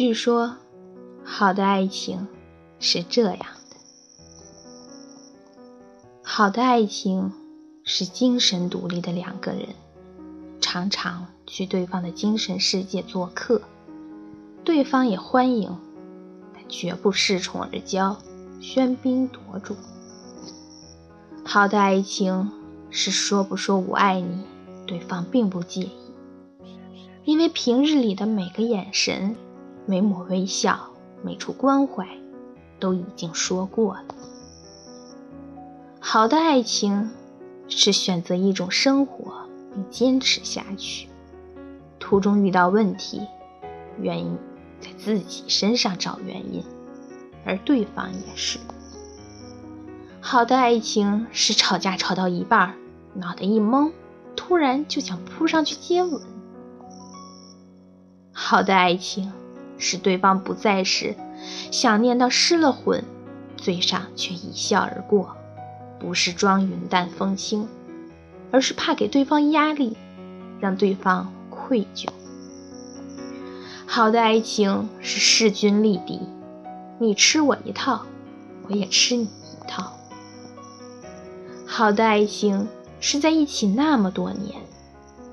据说，好的爱情是这样的：好的爱情是精神独立的两个人，常常去对方的精神世界做客，对方也欢迎，但绝不恃宠而骄，喧宾夺主。好的爱情是说不说我爱你，对方并不介意，因为平日里的每个眼神。每抹微笑，每处关怀，都已经说过了。好的爱情是选择一种生活并坚持下去，途中遇到问题，愿意在自己身上找原因，而对方也是。好的爱情是吵架吵到一半，脑袋一懵，突然就想扑上去接吻。好的爱情。是对方不在时，想念到失了魂，嘴上却一笑而过，不是装云淡风轻，而是怕给对方压力，让对方愧疚。好的爱情是势均力敌，你吃我一套，我也吃你一套。好的爱情是在一起那么多年，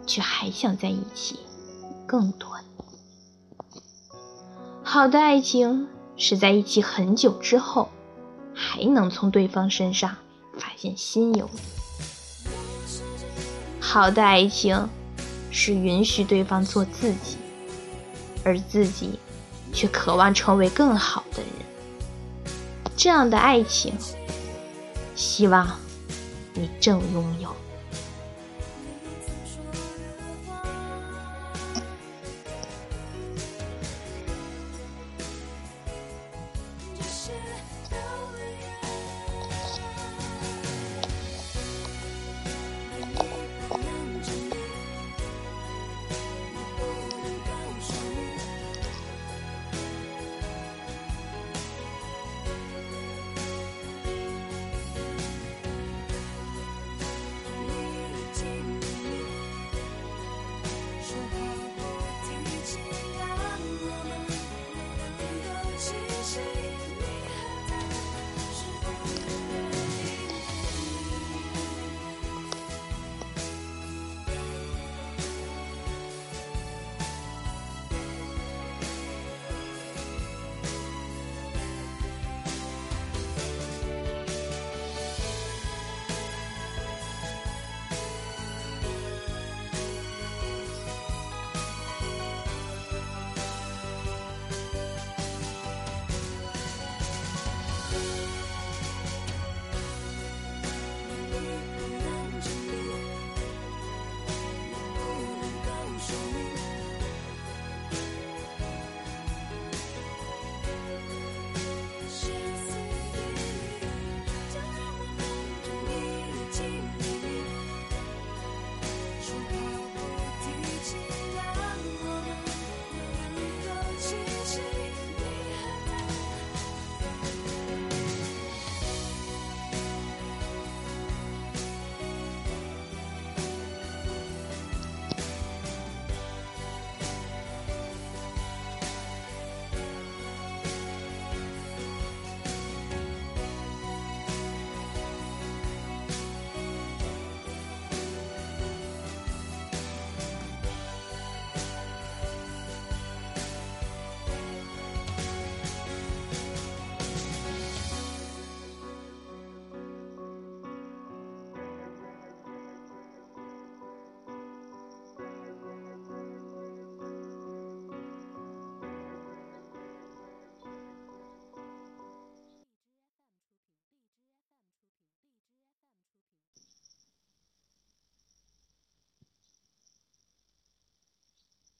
却还想在一起更多年。好的爱情是在一起很久之后，还能从对方身上发现新友谊。好的爱情是允许对方做自己，而自己却渴望成为更好的人。这样的爱情，希望你正拥有。